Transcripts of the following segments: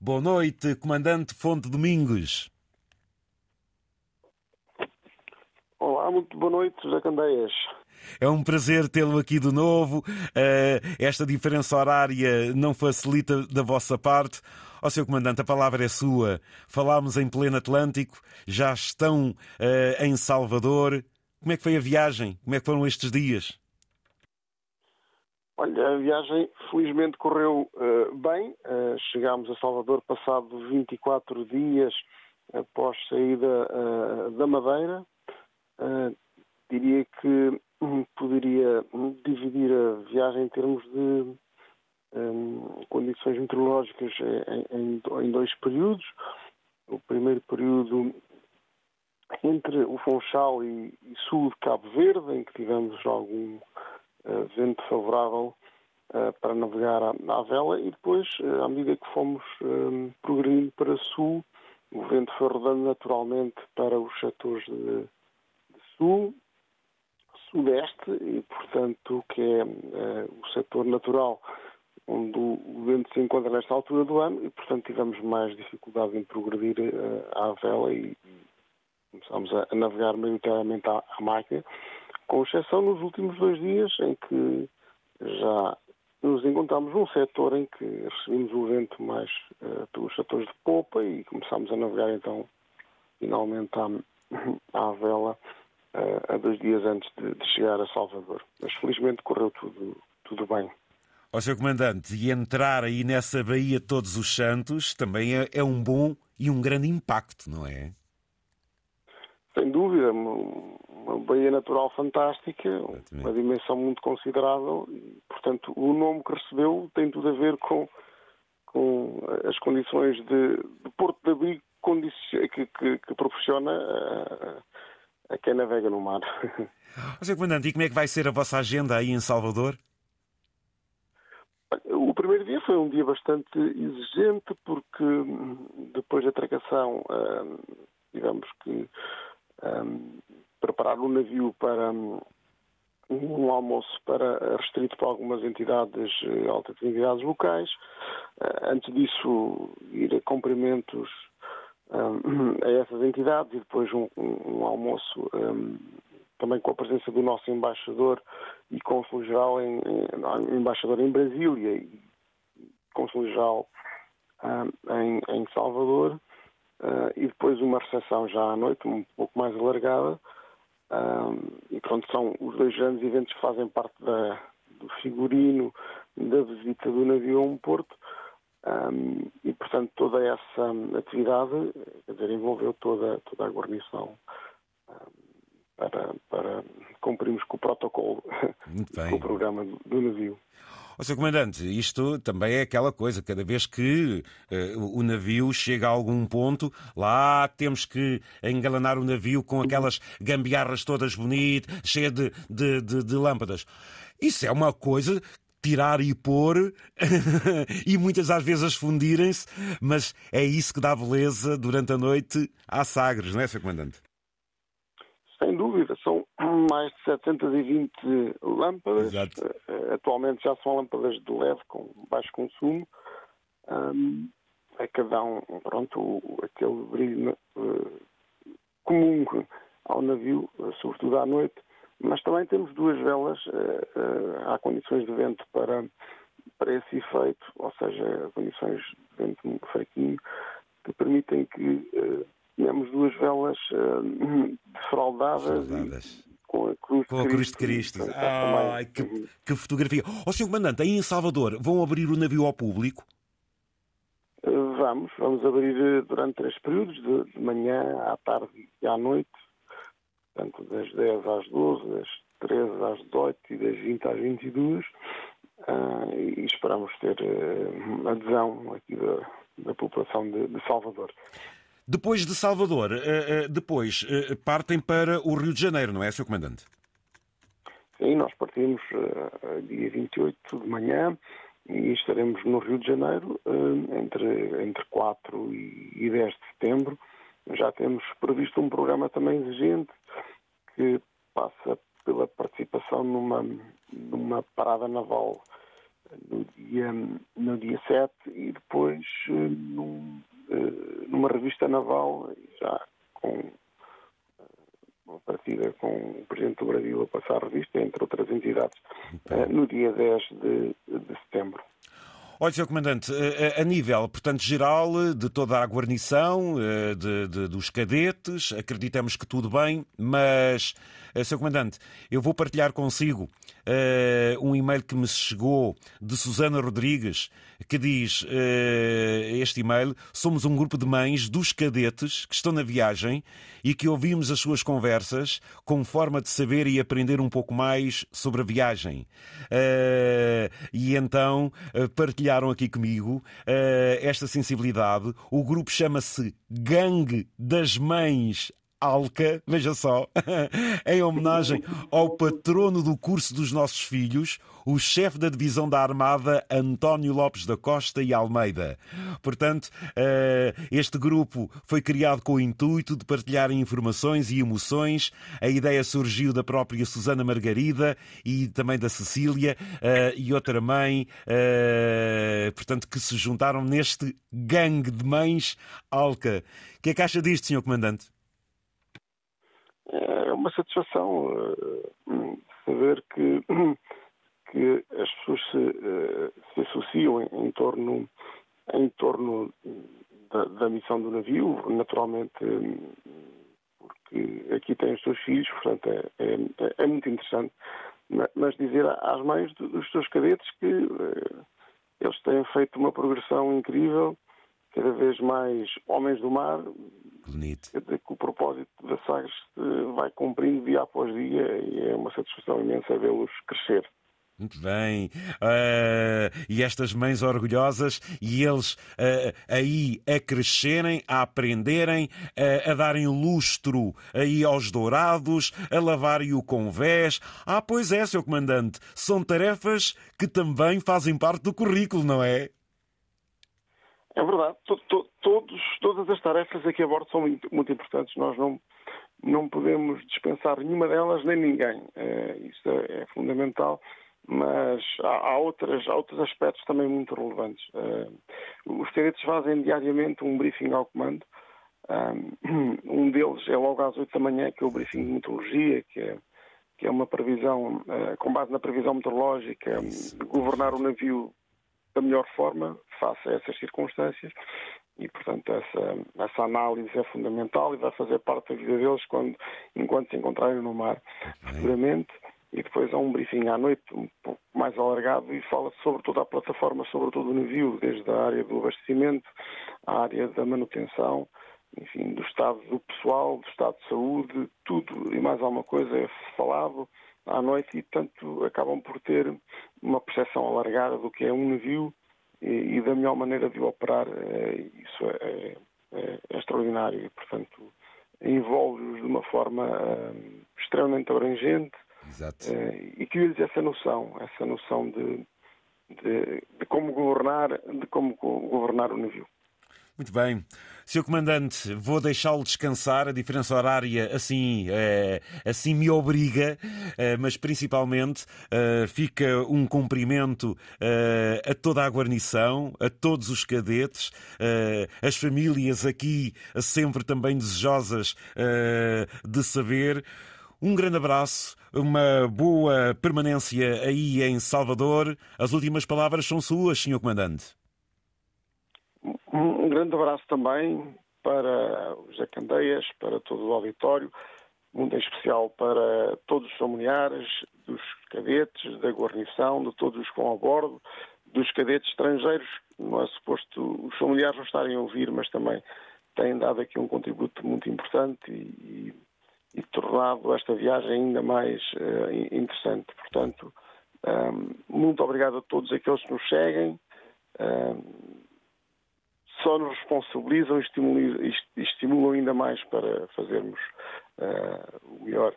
Boa noite, Comandante Fonte Domingos. Olá, muito boa noite, José Candeias. É um prazer tê-lo aqui de novo. Uh, esta diferença horária não facilita da vossa parte. Ó oh, Sr. Comandante, a palavra é sua. Falámos em pleno Atlântico, já estão uh, em Salvador. Como é que foi a viagem? Como é que foram estes dias? Olha, a viagem felizmente correu uh, bem. Uh, chegámos a Salvador passado 24 dias após saída uh, da Madeira. diria que hum, poderia dividir a viagem em termos de um, condições meteorológicas em, em, dois períodos. O primeiro período entre o Funchal e, e sul de Cabo Verde, em que tivemos algum vento favorável uh, para navegar à, vela, e depois, uh, à medida que fomos progredindo para sul, o vento foi rodando naturalmente para os setores de, sul, sudeste, e portanto, que é o setor natural onde o vento se encontra nesta altura do ano e, portanto, tivemos mais dificuldade em progredir à vela e, começámos a, navegar maioritariamente à máquina, com exceção nos últimos dois dias em que já nos encontramos num setor em que recebemos o vento mais uh, pelos setores de popa e começámos a navegar então finalmente à, à vela uh, a dois dias antes de, de, chegar a Salvador. Mas felizmente correu tudo, tudo bem. Ó Sr. Comandante, e entrar aí nessa Baía Todos os Santos também é, é um bom e um grande impacto, não é? sem dúvida, uma baía natural fantástica, uma dimensão muito considerável e, portanto, o nome que recebeu tem tudo a ver com, com as condições de, de porto de abrigo que, que, que proporciona a, a, quem navega no mar. Sr. Comandante, e como é que vai ser a vossa agenda aí em Salvador? O primeiro dia foi um dia bastante exigente porque depois da atracação, digamos que um, preparar o navio para um, um, almoço para restrito para algumas entidades, eh, altas entidades locais. Uh, antes disso, ir a cumprimentos um, a essas entidades e depois um, um almoço também com a presença do nosso embaixador e cônsul-geral em, em, embaixador em Brasília e cônsul-geral em, em Salvador e depois uma recepção já à noite, um pouco mais alargada. Uh, e pronto, são os dois grandes eventos que fazem parte da, do figurino da visita do navio a um porto. Um, e, portanto, toda essa atividade quer dizer, envolveu toda, toda a guarnição um, para, para cumprirmos com o protocolo, com o programa do, do navio. Ó, Sr. Comandante, isto também é aquela coisa, cada vez que uh, o navio chega a algum ponto, lá temos que engalanar o navio com aquelas gambiarras todas bonitas, cheias de, de, de, de lâmpadas. Isso é uma coisa tirar e pôr e muitas às vezes fundirem-se, mas é isso que dá beleza durante a noite à Sagres, não é, Sr. Comandante? Mais de 720 lâmpadas. Exato. Eh, atualmente já são lâmpadas de LED com baixo consumo. Um, a cada um, pronto, aquele brilho uh, comum ao navio, uh, sobretudo à noite. Mas também temos duas velas, uh, há condições de vento para, para esse efeito, ou seja, condições de vento muito fraquinho, que permitem que tínhamos duas velas uh, defraudadas. A cruz, com a cruz de Cristo. Cristo. Que, que, fotografia. Ó, oh, Sr. Comandante, aí em Salvador vão abrir o navio ao público? Eh, vamos, vamos abrir eh, durante três períodos, de, de, manhã, à tarde e à noite, portanto, das 10 às 12, das 13 às 18 e das 20 às 22, uh, e esperamos ter uh, adesão aqui da, da população de, de Salvador. Depois de Salvador, depois partem para o Rio de Janeiro, não é, Sr. Comandante? Sim, nós partimos dia 28 de manhã e estaremos no Rio de Janeiro entre, entre 4 e 10 de setembro. Já temos previsto um programa também exigente que passa pela participação numa, numa parada naval no dia, no dia 7 e depois num uma revista naval, já com uma partida com o Presidente do Brasil a passar a revista, entre outras entidades, no dia 10 de, de setembro. Olha, Sr. Comandante, a nível, portanto, geral, de toda a guarnição, de, de, dos cadetes, acreditamos que tudo bem, mas, Sr. Comandante, eu vou partilhar consigo uh, um e-mail que me chegou de Susana Rodrigues, que diz uh, este e-mail: somos um grupo de mães dos cadetes que estão na viagem e que ouvimos as suas conversas com forma de saber e aprender um pouco mais sobre a viagem. Uh, e então partilharam aqui comigo esta sensibilidade. O grupo chama-se Gangue das Mães Alca, veja só, em homenagem ao patrono do curso dos nossos filhos, o chefe da divisão da Armada, António Lopes da Costa e Almeida. Portanto, eh, este grupo foi criado com o intuito de partilhar informações e emoções. A ideia surgiu da própria Susana Margarida e também da Cecília eh, e outra mãe, eh, portanto, que se juntaram neste gangue de mães Alca. O que é que acha disto, Sr. Comandante? Uma satisfação uh, saber que, que as pessoas se, uh, se associam em, torno, em torno da, da, missão do navio, naturalmente porque aqui têm os seus filhos, portanto é, é, é muito interessante, mas dizer às mães dos seus cadetes que uh, eles têm feito uma progressão incrível, cada vez mais homens do mar, Bonito. Quer dizer que o propósito da Sagres vai cumprindo dia após dia e é uma satisfação imensa vê-los crescer. Muito bem. Uh, e estas mães orgulhosas e eles uh, aí a crescerem, a aprenderem, uh, a darem lustro aí aos dourados, a lavarem o convés. Ah, pois é, seu comandante, são tarefas que também fazem parte do currículo, não é? É verdade. todos, todas as tarefas aqui a bordo são muito, importantes. Nós não, não podemos dispensar nenhuma delas nem ninguém. É, isso é, é, fundamental. Mas há, há, outras, há outros aspectos também muito relevantes. É, os cadetes fazem diariamente um briefing ao comando. Um deles é logo às 8 da manhã, que é o briefing de meteorologia, que é, que é uma previsão, com base na previsão meteorológica, governar o navio da melhor forma face a essas circunstâncias e, portanto, essa, essa análise é fundamental e vai fazer parte da vida deles quando, enquanto se encontrarem no mar futuramente. E depois há um briefing à noite, um pouco mais alargado, e fala sobre toda a plataforma, sobre todo o navio, desde a área do abastecimento, à área da manutenção, enfim, do estado do pessoal, do estado de saúde, tudo e mais alguma coisa é falado à noite e, portanto, acabam por ter uma percepção alargada do que é um navio e, e da melhor maneira de o operar. É, isso é, é, é, extraordinário e, portanto, envolve-os de uma forma uh, extremamente abrangente uh, e cria-lhes essa noção, essa noção de, de, de como governar, de como governar o navio. Muito bem. Sr. Comandante, vou deixá-lo descansar. A diferença horária assim, é, assim me obriga, é, mas principalmente é, fica um cumprimento a toda a guarnição, a todos os cadetes, as famílias aqui sempre também desejosas de saber. Um grande abraço, uma boa permanência aí em Salvador. As últimas palavras são suas, Sr. Comandante. Um grande abraço também para os José Candeias, para todo o auditório, muito em especial para todos os familiares, dos cadetes, da guarnição, de todos os vão a bordo, dos cadetes estrangeiros, não é suposto os familiares não estarem a ouvir, mas também têm dado aqui um contributo muito importante e, e, e tornado esta viagem ainda mais uh, interessante. Portanto, um, eh, muito obrigado a todos aqueles que nos seguem. Um, eh, só nos responsabilizam e estimulam, ainda mais para fazermos uh, o melhor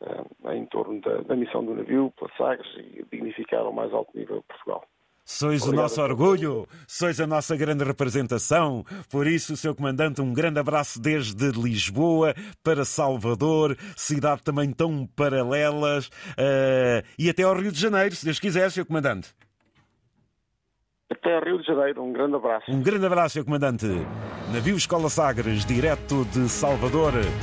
uh, em torno da, da, missão do navio, pela Sagres e dignificar ao mais alto nível Portugal. Sois Obrigado o nosso orgulho, sois a nossa grande representação. Por isso, Sr. Comandante, um grande abraço desde Lisboa para Salvador, cidade também tão paralelas, uh, e até ao Rio de Janeiro, se Deus quiser, Sr. Comandante. Até Rio de Janeiro. Um grande abraço. Um grande abraço. Comandante. Navio Escola Sagres, direto de Salvador,